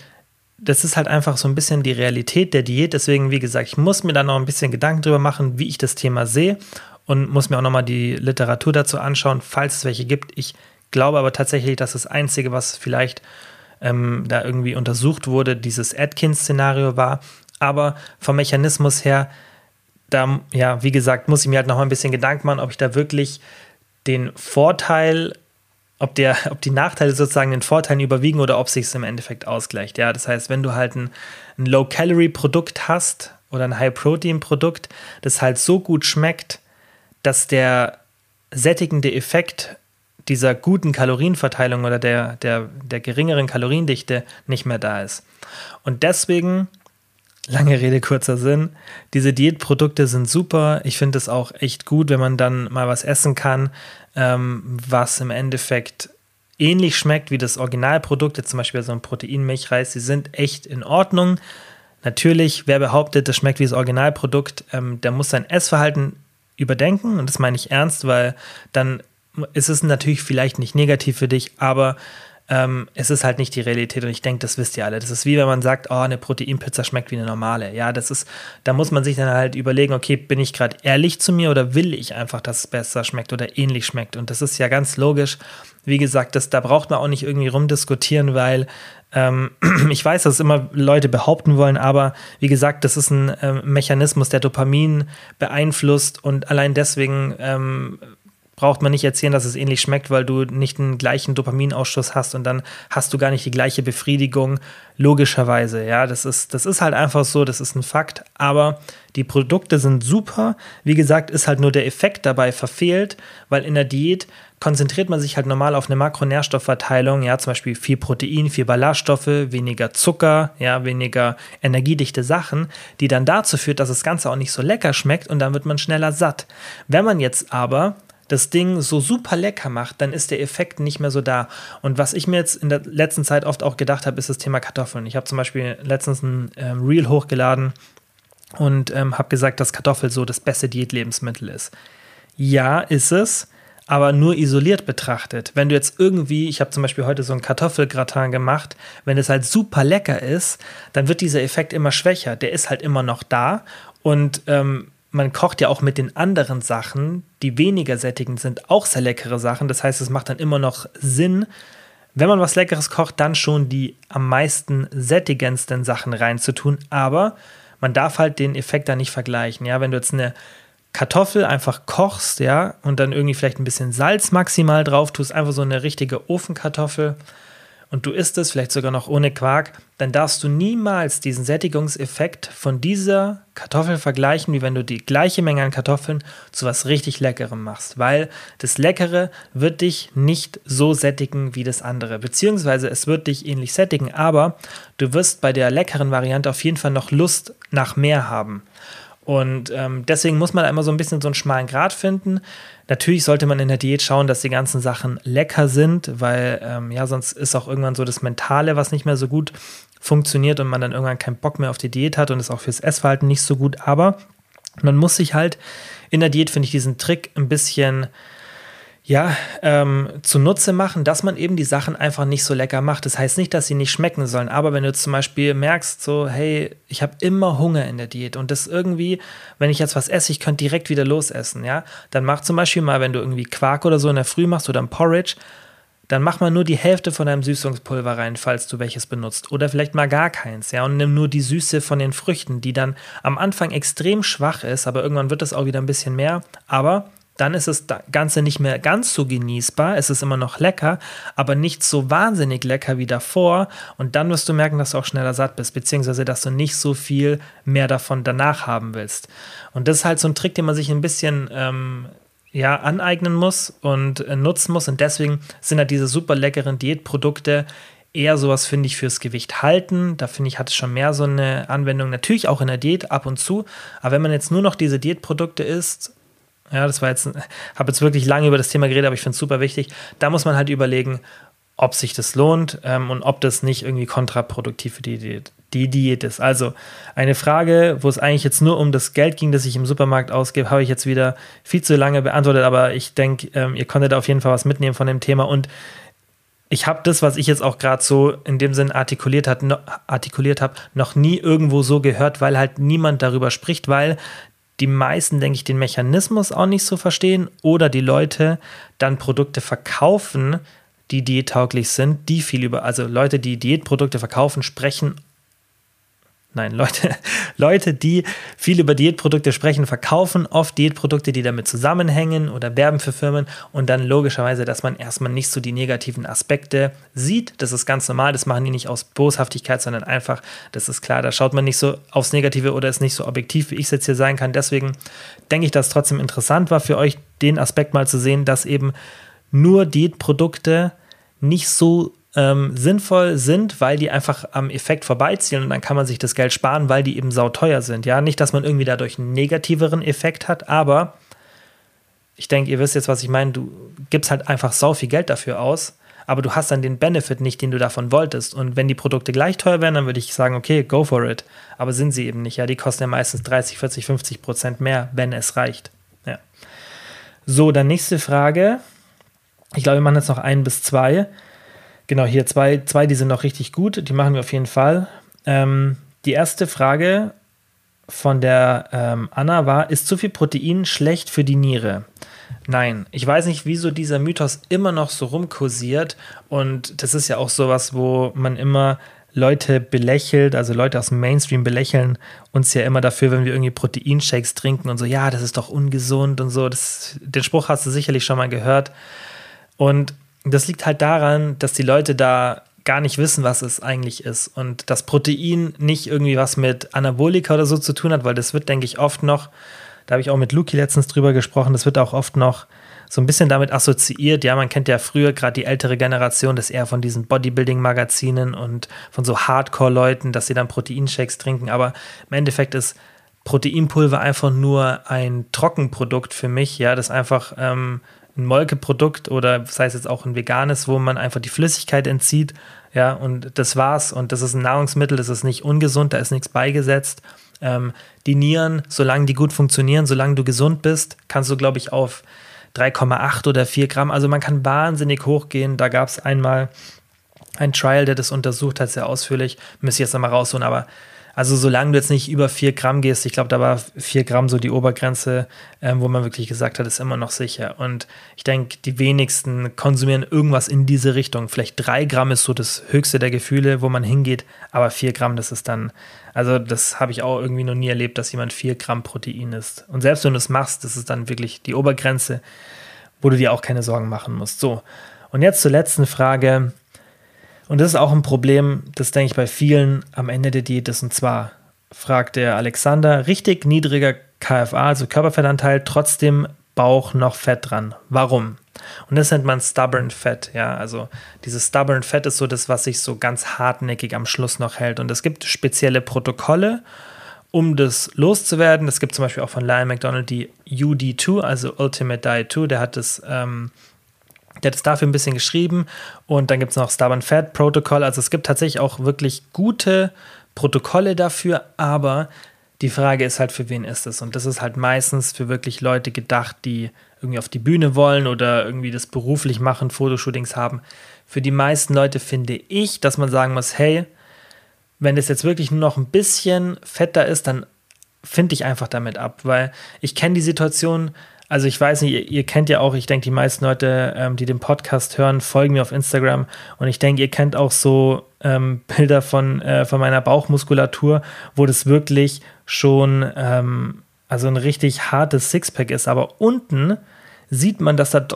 das ist halt einfach so ein bisschen die Realität der Diät. Deswegen, wie gesagt, ich muss mir da noch ein bisschen Gedanken drüber machen, wie ich das Thema sehe und muss mir auch nochmal die Literatur dazu anschauen, falls es welche gibt. Ich glaube aber tatsächlich, dass das Einzige, was vielleicht ähm, da irgendwie untersucht wurde, dieses Atkins-Szenario war. Aber vom Mechanismus her, da, ja, wie gesagt, muss ich mir halt noch mal ein bisschen Gedanken machen, ob ich da wirklich den Vorteil, ob, der, ob die Nachteile sozusagen den Vorteilen überwiegen oder ob sich es im Endeffekt ausgleicht. Ja, das heißt, wenn du halt ein, ein Low-Calorie-Produkt hast oder ein High-Protein-Produkt, das halt so gut schmeckt, dass der sättigende Effekt dieser guten Kalorienverteilung oder der, der, der geringeren Kaloriendichte nicht mehr da ist. Und deswegen Lange Rede, kurzer Sinn. Diese Diätprodukte sind super. Ich finde es auch echt gut, wenn man dann mal was essen kann, ähm, was im Endeffekt ähnlich schmeckt wie das Originalprodukt, jetzt zum Beispiel so ein Proteinmilchreis. Sie sind echt in Ordnung. Natürlich, wer behauptet, das schmeckt wie das Originalprodukt, ähm, der muss sein Essverhalten überdenken. Und das meine ich ernst, weil dann ist es natürlich vielleicht nicht negativ für dich, aber ähm, es ist halt nicht die Realität und ich denke, das wisst ihr alle. Das ist wie wenn man sagt, oh, eine Proteinpizza schmeckt wie eine normale. Ja, das ist, da muss man sich dann halt überlegen, okay, bin ich gerade ehrlich zu mir oder will ich einfach, dass es besser schmeckt oder ähnlich schmeckt? Und das ist ja ganz logisch. Wie gesagt, das, da braucht man auch nicht irgendwie rumdiskutieren, weil ähm, ich weiß, dass immer Leute behaupten wollen, aber wie gesagt, das ist ein ähm, Mechanismus, der Dopamin beeinflusst und allein deswegen ähm, braucht man nicht erzählen, dass es ähnlich schmeckt, weil du nicht den gleichen Dopaminausschuss hast und dann hast du gar nicht die gleiche Befriedigung, logischerweise. Ja, das ist, das ist halt einfach so, das ist ein Fakt. Aber die Produkte sind super. Wie gesagt, ist halt nur der Effekt dabei verfehlt, weil in der Diät konzentriert man sich halt normal auf eine Makronährstoffverteilung, ja, zum Beispiel viel Protein, viel Ballaststoffe, weniger Zucker, ja, weniger energiedichte Sachen, die dann dazu führt, dass das Ganze auch nicht so lecker schmeckt und dann wird man schneller satt. Wenn man jetzt aber das Ding so super lecker macht, dann ist der Effekt nicht mehr so da. Und was ich mir jetzt in der letzten Zeit oft auch gedacht habe, ist das Thema Kartoffeln. Ich habe zum Beispiel letztens ein ähm, Reel hochgeladen und ähm, habe gesagt, dass Kartoffel so das beste Diätlebensmittel ist. Ja, ist es, aber nur isoliert betrachtet. Wenn du jetzt irgendwie, ich habe zum Beispiel heute so ein Kartoffelgratin gemacht, wenn es halt super lecker ist, dann wird dieser Effekt immer schwächer. Der ist halt immer noch da und ähm, man kocht ja auch mit den anderen Sachen, die weniger sättigend sind, auch sehr leckere Sachen. Das heißt, es macht dann immer noch Sinn, wenn man was Leckeres kocht, dann schon die am meisten sättigendsten Sachen reinzutun. Aber man darf halt den Effekt da nicht vergleichen. Ja, wenn du jetzt eine Kartoffel einfach kochst, ja, und dann irgendwie vielleicht ein bisschen Salz maximal drauf tust, einfach so eine richtige Ofenkartoffel und du isst es vielleicht sogar noch ohne Quark, dann darfst du niemals diesen Sättigungseffekt von dieser Kartoffel vergleichen, wie wenn du die gleiche Menge an Kartoffeln zu was richtig Leckerem machst, weil das Leckere wird dich nicht so sättigen wie das andere, beziehungsweise es wird dich ähnlich sättigen, aber du wirst bei der leckeren Variante auf jeden Fall noch Lust nach mehr haben. Und ähm, deswegen muss man da immer so ein bisschen so einen schmalen Grat finden. Natürlich sollte man in der Diät schauen, dass die ganzen Sachen lecker sind, weil ähm, ja, sonst ist auch irgendwann so das Mentale, was nicht mehr so gut funktioniert und man dann irgendwann keinen Bock mehr auf die Diät hat und ist auch fürs Essverhalten nicht so gut. Aber man muss sich halt in der Diät, finde ich, diesen Trick ein bisschen ja, ähm, zunutze machen, dass man eben die Sachen einfach nicht so lecker macht. Das heißt nicht, dass sie nicht schmecken sollen, aber wenn du zum Beispiel merkst, so, hey, ich habe immer Hunger in der Diät und das irgendwie, wenn ich jetzt was esse, ich könnte direkt wieder losessen, ja, dann mach zum Beispiel mal, wenn du irgendwie Quark oder so in der Früh machst oder ein Porridge, dann mach mal nur die Hälfte von deinem Süßungspulver rein, falls du welches benutzt. Oder vielleicht mal gar keins, ja, und nimm nur die Süße von den Früchten, die dann am Anfang extrem schwach ist, aber irgendwann wird es auch wieder ein bisschen mehr. Aber dann ist das Ganze nicht mehr ganz so genießbar. Es ist immer noch lecker, aber nicht so wahnsinnig lecker wie davor. Und dann wirst du merken, dass du auch schneller satt bist, beziehungsweise dass du nicht so viel mehr davon danach haben willst. Und das ist halt so ein Trick, den man sich ein bisschen ähm, ja, aneignen muss und äh, nutzen muss. Und deswegen sind halt diese super leckeren Diätprodukte eher sowas, finde ich, fürs Gewicht halten. Da finde ich, hat es schon mehr so eine Anwendung. Natürlich auch in der Diät ab und zu. Aber wenn man jetzt nur noch diese Diätprodukte isst, ja, das war jetzt, habe jetzt wirklich lange über das Thema geredet, aber ich finde es super wichtig. Da muss man halt überlegen, ob sich das lohnt ähm, und ob das nicht irgendwie kontraproduktiv für die Diät, die Diät ist. Also eine Frage, wo es eigentlich jetzt nur um das Geld ging, das ich im Supermarkt ausgebe, habe ich jetzt wieder viel zu lange beantwortet, aber ich denke, ähm, ihr konntet auf jeden Fall was mitnehmen von dem Thema und ich habe das, was ich jetzt auch gerade so in dem Sinn artikuliert, no, artikuliert habe, noch nie irgendwo so gehört, weil halt niemand darüber spricht, weil die meisten, denke ich, den Mechanismus auch nicht so verstehen oder die Leute dann Produkte verkaufen, die diättauglich sind, die viel über, also Leute, die Diätprodukte verkaufen, sprechen Nein, Leute, Leute, die viel über Diätprodukte sprechen, verkaufen oft Diätprodukte, die damit zusammenhängen oder werben für Firmen und dann logischerweise, dass man erstmal nicht so die negativen Aspekte sieht. Das ist ganz normal, das machen die nicht aus Boshaftigkeit, sondern einfach, das ist klar, da schaut man nicht so aufs Negative oder ist nicht so objektiv, wie ich es jetzt hier sein kann. Deswegen denke ich, dass es trotzdem interessant war für euch, den Aspekt mal zu sehen, dass eben nur Diätprodukte nicht so ähm, sinnvoll sind, weil die einfach am Effekt vorbeiziehen und dann kann man sich das Geld sparen, weil die eben sauteuer sind. Ja, nicht, dass man irgendwie dadurch einen negativeren Effekt hat, aber ich denke, ihr wisst jetzt, was ich meine. Du gibst halt einfach sau viel Geld dafür aus, aber du hast dann den Benefit nicht, den du davon wolltest. Und wenn die Produkte gleich teuer wären, dann würde ich sagen, okay, go for it. Aber sind sie eben nicht. Ja, die kosten ja meistens 30, 40, 50 Prozent mehr, wenn es reicht. Ja. So, dann nächste Frage. Ich glaube, wir machen jetzt noch ein bis zwei. Genau, hier zwei, zwei, die sind noch richtig gut. Die machen wir auf jeden Fall. Ähm, die erste Frage von der ähm, Anna war: Ist zu viel Protein schlecht für die Niere? Nein, ich weiß nicht, wieso dieser Mythos immer noch so rumkursiert. Und das ist ja auch sowas, wo man immer Leute belächelt, also Leute aus dem Mainstream belächeln uns ja immer dafür, wenn wir irgendwie Proteinshakes trinken und so, ja, das ist doch ungesund und so. Das, den Spruch hast du sicherlich schon mal gehört. Und das liegt halt daran, dass die Leute da gar nicht wissen, was es eigentlich ist. Und das Protein nicht irgendwie was mit Anabolika oder so zu tun hat, weil das wird, denke ich, oft noch, da habe ich auch mit Luki letztens drüber gesprochen, das wird auch oft noch so ein bisschen damit assoziiert. Ja, man kennt ja früher gerade die ältere Generation, das eher von diesen Bodybuilding-Magazinen und von so Hardcore-Leuten, dass sie dann Proteinshakes trinken. Aber im Endeffekt ist Proteinpulver einfach nur ein Trockenprodukt für mich, ja, das einfach ähm, ein Molkeprodukt oder sei es jetzt auch ein veganes, wo man einfach die Flüssigkeit entzieht. Ja, und das war's. Und das ist ein Nahrungsmittel, das ist nicht ungesund, da ist nichts beigesetzt. Ähm, die Nieren, solange die gut funktionieren, solange du gesund bist, kannst du, glaube ich, auf 3,8 oder 4 Gramm. Also man kann wahnsinnig hochgehen. Da gab es einmal ein Trial, der das untersucht hat, sehr ausführlich. Müsste ich jetzt nochmal rausholen, aber also solange du jetzt nicht über 4 Gramm gehst, ich glaube, da war 4 Gramm so die Obergrenze, ähm, wo man wirklich gesagt hat, ist immer noch sicher. Und ich denke, die wenigsten konsumieren irgendwas in diese Richtung. Vielleicht 3 Gramm ist so das höchste der Gefühle, wo man hingeht, aber 4 Gramm, das ist dann, also das habe ich auch irgendwie noch nie erlebt, dass jemand 4 Gramm Protein isst. Und selbst wenn du es machst, das ist dann wirklich die Obergrenze, wo du dir auch keine Sorgen machen musst. So, und jetzt zur letzten Frage Und das ist auch ein Problem, das denke ich bei vielen am Ende der Diät ist. Und zwar fragt der Alexander, richtig niedriger KFA, also Körperfettanteil, trotzdem Bauch noch Fett dran. Warum? Und das nennt man Stubborn Fat. Ja, also dieses Stubborn Fat ist so das, was sich so ganz hartnäckig am Schluss noch hält. Und es gibt spezielle Protokolle, um das loszuwerden. Es gibt zum Beispiel auch von Lion McDonald die UD2, also Ultimate Diet 2. Der hat das. Ähm, der hat es dafür ein bisschen geschrieben und dann gibt es noch Stubborn Fat Protocol. Also es gibt tatsächlich auch wirklich gute Protokolle dafür, aber die Frage ist halt, für wen ist es? Und das ist halt meistens für wirklich Leute gedacht, die irgendwie auf die Bühne wollen oder irgendwie das beruflich machen, Fotoshootings haben. Für die meisten Leute finde ich, dass man sagen muss, hey, wenn es jetzt wirklich nur noch ein bisschen fetter ist, dann finde ich einfach damit ab, weil ich kenne die Situation, also ich weiß nicht, ihr, ihr, kennt ja auch, ich denke, die meisten Leute, ähm, die den Podcast hören, folgen mir auf Instagram und ich denke, ihr kennt auch so ähm, Bilder von, äh, von meiner Bauchmuskulatur, wo das wirklich schon ähm, also ein richtig hartes Sixpack ist, aber unten sieht man, dass da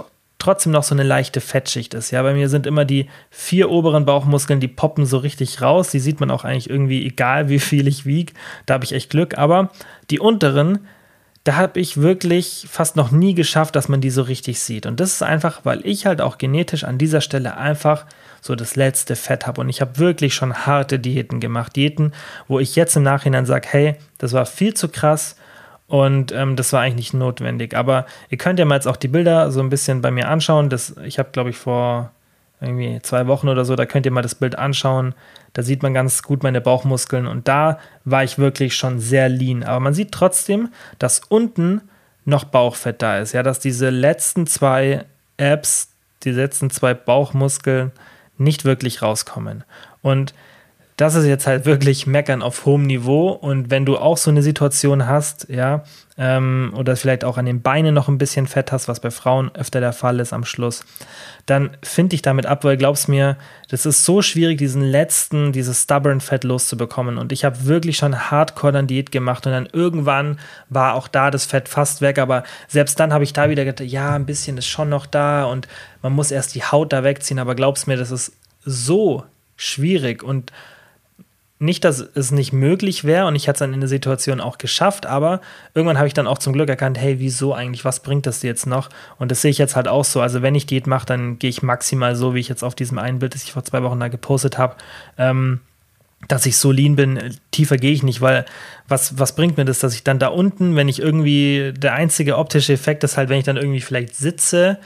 trotzdem noch so eine leichte Fettschicht ist. Ja, bei mir sind immer die vier oberen Bauchmuskeln, die poppen so richtig raus. Die sieht man auch eigentlich irgendwie, egal wie viel ich wiege. Da habe ich echt Glück. Aber die unteren, da habe ich wirklich fast noch nie geschafft, dass man die so richtig sieht. Und das ist einfach, weil ich halt auch genetisch an dieser Stelle einfach so das letzte Fett habe. Und ich habe wirklich schon harte Diäten gemacht. Diäten, wo ich jetzt im Nachhinein sage, hey, das war viel zu krass und ähm, das war eigentlich nicht notwendig. Aber ihr könnt ja mal jetzt auch die Bilder so ein bisschen bei mir anschauen. Das, ich habe, glaube ich, vor irgendwie zwei Wochen oder so, da könnt ihr mal das Bild anschauen. Da sieht man ganz gut meine Bauchmuskeln und da war ich wirklich schon sehr lean. Aber man sieht trotzdem, dass unten noch Bauchfett da ist. Ja, dass diese letzten zwei Abs, die letzten zwei Bauchmuskeln nicht wirklich rauskommen. Und das ist jetzt halt wirklich Meckern auf hohem Niveau. Und wenn du auch so eine Situation hast, ja, ähm, oder vielleicht auch an den Beinen noch ein bisschen Fett hast, was bei Frauen öfter der Fall ist am Schluss, dann finde ich damit ab, weil glaubst mir, das ist so schwierig, diesen letzten, dieses stubborn Fett loszubekommen. Und ich habe wirklich schon hardcore dann Diät gemacht und dann irgendwann war auch da das Fett fast weg, aber selbst dann habe ich da wieder gedacht, ja, ein bisschen ist schon noch da und man muss erst die Haut da wegziehen, aber glaubst mir, das ist so schwierig und nicht, dass es nicht möglich wäre und ich hatte es dann in der Situation auch geschafft, aber irgendwann habe ich dann auch zum Glück erkannt, hey, wieso eigentlich, was bringt das jetzt noch? Und das sehe ich jetzt halt auch so. Also wenn ich Diät mache, dann gehe ich maximal so, wie ich jetzt auf diesem einen Bild, das ich vor zwei Wochen da gepostet habe, ähm, dass ich so lean bin, tiefer gehe ich nicht, weil was, was bringt mir das, dass ich dann da unten, wenn ich irgendwie, der einzige optische Effekt ist halt, wenn ich dann irgendwie vielleicht sitze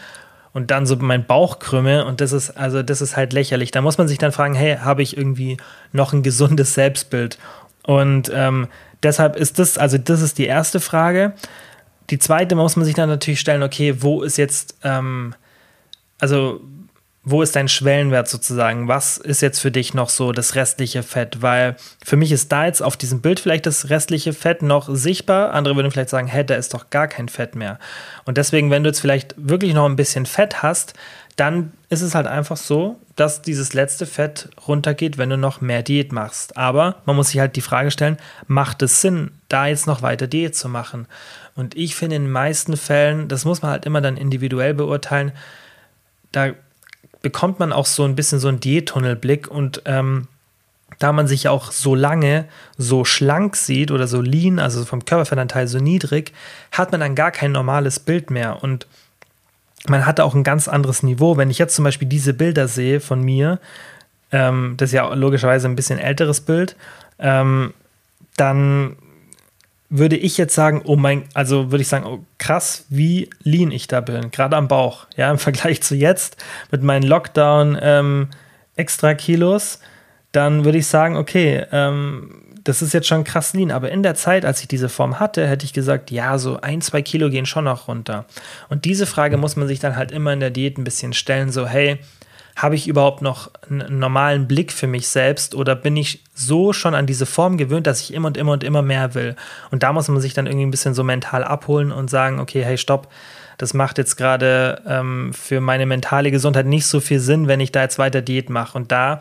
und dann so mein Bauch krümme und das ist also das ist halt lächerlich. Da muss man sich dann fragen, hey, habe ich irgendwie noch ein gesundes Selbstbild? Und ähm, deshalb ist das, also das ist die erste Frage. Die zweite muss man sich dann natürlich stellen, okay, wo ist jetzt, ähm, also wo ist dein Schwellenwert sozusagen? Was ist jetzt für dich noch so das restliche Fett? Weil für mich ist da jetzt auf diesem Bild vielleicht das restliche Fett noch sichtbar. Andere würden vielleicht sagen, hä, da ist doch gar kein Fett mehr. Und deswegen, wenn du jetzt vielleicht wirklich noch ein bisschen Fett hast, dann ist es halt einfach so, dass dieses letzte Fett runtergeht, wenn du noch mehr Diät machst. Aber man muss sich halt die Frage stellen, macht es Sinn, da jetzt noch weiter Diät zu machen? Und ich finde in den meisten Fällen, das muss man halt immer dann individuell beurteilen, da bekommt man auch so ein bisschen so einen Diättunnelblick und ähm, da man sich auch so lange so schlank sieht oder so lean, also vom Körperfettanteil so niedrig, hat man dann gar kein normales Bild mehr und man hat auch ein ganz anderes Niveau. Wenn ich jetzt zum Beispiel diese Bilder sehe von mir, ähm, das ist ja logischerweise ein bisschen älteres Bild, ähm, dann würde ich jetzt sagen, oh mein, also würde ich sagen, oh krass, wie lean ich da bin, gerade am Bauch, ja, im Vergleich zu jetzt mit meinen Lockdown ähm, extra Kilos, dann würde ich sagen, okay, ähm, das ist jetzt schon krass lean, aber in der Zeit, als ich diese Form hatte, hätte ich gesagt, ja, so ein, zwei Kilo gehen schon noch runter. Und diese Frage muss man sich dann halt immer in der Diät ein bisschen stellen, so, hey, habe ich überhaupt noch einen normalen Blick für mich selbst oder bin ich so schon an diese Form gewöhnt, dass ich immer und immer und immer mehr will? Und da muss man sich dann irgendwie ein bisschen so mental abholen und sagen, okay, hey, stopp, das macht jetzt gerade ähm, für meine mentale Gesundheit nicht so viel Sinn, wenn ich da jetzt weiter Diät mache. Und da,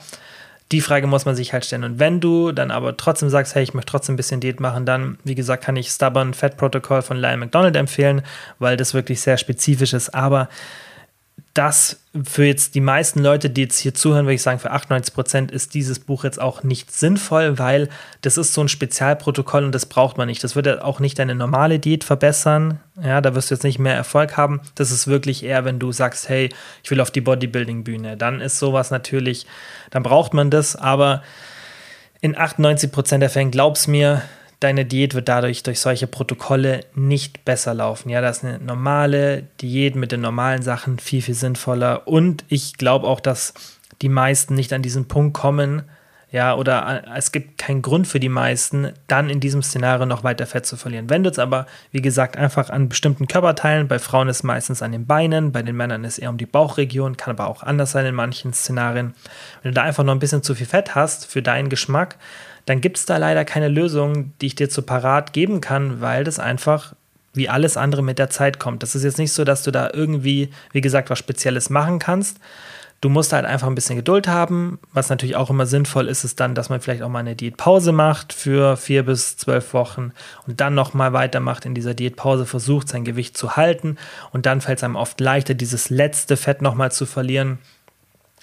die Frage muss man sich halt stellen. Und wenn du dann aber trotzdem sagst, hey, ich möchte trotzdem ein bisschen Diät machen, dann, wie gesagt, kann ich Stubborn Fat Protocol von Lyle McDonald empfehlen, weil das wirklich sehr spezifisch ist. Aber das für jetzt die meisten Leute, die jetzt hier zuhören, würde ich sagen, für 98 Prozent ist dieses Buch jetzt auch nicht sinnvoll, weil das ist so ein Spezialprotokoll und das braucht man nicht. Das wird auch nicht deine normale Diät verbessern. Ja, da wirst du jetzt nicht mehr Erfolg haben. Das ist wirklich eher, wenn du sagst, hey, ich will auf die Bodybuilding-Bühne. Dann ist sowas natürlich, dann braucht man das, aber in 98 Prozent der Fälle, glaub's mir, deine Diät wird dadurch durch solche Protokolle nicht besser laufen. Ja, das ist eine normale Diät mit den normalen Sachen viel, viel sinnvoller. Und ich glaube auch, dass die meisten nicht an diesen Punkt kommen, ja, oder es gibt keinen Grund für die meisten, dann in diesem Szenario noch weiter Fett zu verlieren. Wenn du jetzt aber, wie gesagt, einfach an bestimmten Körperteilen, bei Frauen ist es meistens an den Beinen, bei den Männern ist es eher um die Bauchregion, kann aber auch anders sein in manchen Szenarien. Wenn du da einfach noch ein bisschen zu viel Fett hast für deinen Geschmack, dann gibt es da leider keine Lösung, die ich dir zu parat geben kann, weil das einfach wie alles andere mit der Zeit kommt. Das ist jetzt nicht so, dass du da irgendwie, wie gesagt, was Spezielles machen kannst. Du musst halt einfach ein bisschen Geduld haben. Was natürlich auch immer sinnvoll ist, ist dann, dass man vielleicht auch mal eine Diätpause macht für vier bis zwölf Wochen und dann nochmal weitermacht in dieser Diätpause, versucht sein Gewicht zu halten und dann fällt es einem oft leichter, dieses letzte Fett nochmal zu verlieren.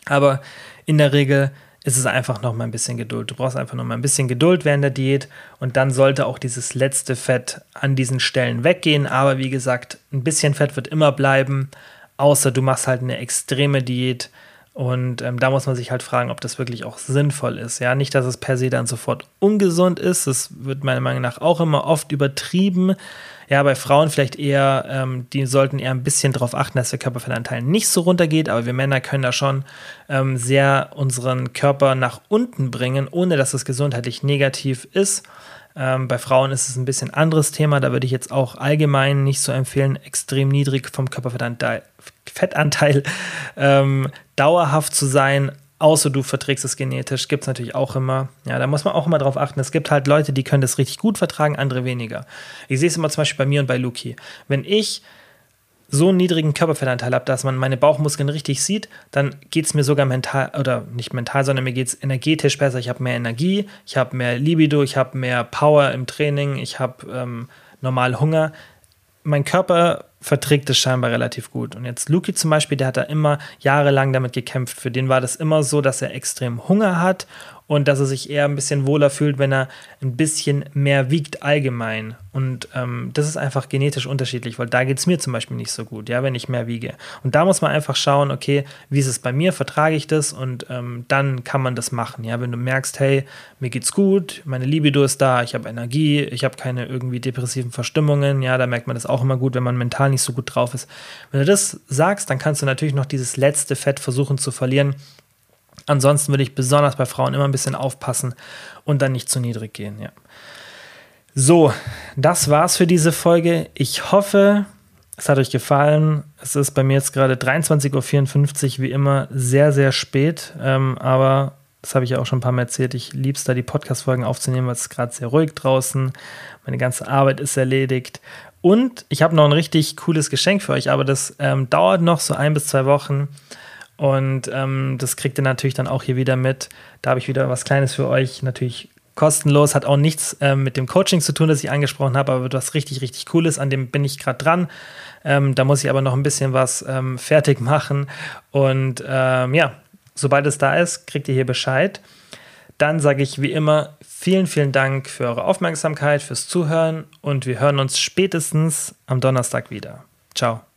Aber in der Regel ist es einfach noch mal ein bisschen Geduld. Du brauchst einfach noch mal ein bisschen Geduld während der Diät und dann sollte auch dieses letzte Fett an diesen Stellen weggehen. Aber wie gesagt, ein bisschen Fett wird immer bleiben, außer du machst halt eine extreme Diät. Und ähm, da muss man sich halt fragen, ob das wirklich auch sinnvoll ist. Ja, nicht, dass es per se dann sofort ungesund ist. Das wird meiner Meinung nach auch immer oft übertrieben. Ja, bei Frauen vielleicht eher, ähm, die sollten eher ein bisschen darauf achten, dass der Körperfettanteil nicht so runtergeht, aber wir Männer können da schon ähm, sehr unseren Körper nach unten bringen, ohne dass es gesundheitlich negativ ist. Ähm, bei Frauen ist es ein bisschen anderes Thema. Da würde ich jetzt auch allgemein nicht so empfehlen, extrem niedrig vom Körperfettanteil Fettanteil, ähm, dauerhaft zu sein außer du verträgst es genetisch, gibt es natürlich auch immer. Ja, da muss man auch immer drauf achten. Es gibt halt Leute, die können das richtig gut vertragen, andere weniger. Ich sehe es immer zum Beispiel bei mir und bei Luki. Wenn ich so einen niedrigen Körperfettanteil habe, dass man meine Bauchmuskeln richtig sieht, dann geht es mir sogar mental, oder nicht mental, sondern mir geht es energetisch besser. Ich habe mehr Energie, ich habe mehr Libido, ich habe mehr Power im Training, ich habe ähm, normal Hunger. Mein Körper verträgt es scheinbar relativ gut. Und jetzt Luki zum Beispiel, der hat da immer jahrelang damit gekämpft. Für den war das immer so, dass er extrem Hunger hat und dass er sich eher ein bisschen wohler fühlt, wenn er ein bisschen mehr wiegt allgemein. Und ähm, das ist einfach genetisch unterschiedlich, weil da geht es mir zum Beispiel nicht so gut, ja, wenn ich mehr wiege. Und da muss man einfach schauen, okay, wie ist es bei mir, vertrage ich das und ähm, dann kann man das machen, ja, wenn du merkst, hey, mir geht's gut, meine Libido ist da, ich habe Energie, ich habe keine irgendwie depressiven Verstimmungen, ja, da merkt man das auch immer gut, wenn man mental nicht so gut drauf ist. Wenn du das sagst, dann kannst du natürlich noch dieses letzte Fett versuchen zu verlieren, Ansonsten würde ich besonders bei Frauen immer ein bisschen aufpassen und dann nicht zu niedrig gehen. Ja. So, das war's für diese Folge. Ich hoffe, es hat euch gefallen. Es ist bei mir jetzt gerade 23.54 Uhr, wie immer, sehr, sehr spät. Ähm, aber das habe ich ja auch schon ein paar Mal erzählt. Ich liebe es da, die Podcast-Folgen aufzunehmen, weil es gerade sehr ruhig draußen. Meine ganze Arbeit ist erledigt. Und ich habe noch ein richtig cooles Geschenk für euch, aber das ähm, dauert noch so ein bis zwei Wochen. Und ähm, das kriegt ihr natürlich dann auch hier wieder mit. Da habe ich wieder was Kleines für euch. Natürlich kostenlos, hat auch nichts ähm, mit dem Coaching zu tun, das ich angesprochen habe, aber was richtig, richtig Cooles. An dem bin ich gerade dran. Ähm, da muss ich aber noch ein bisschen was ähm, fertig machen. Und ähm, ja, sobald es da ist, kriegt ihr hier Bescheid. Dann sage ich wie immer vielen, vielen Dank für eure Aufmerksamkeit, fürs Zuhören und wir hören uns spätestens am Donnerstag wieder. Ciao.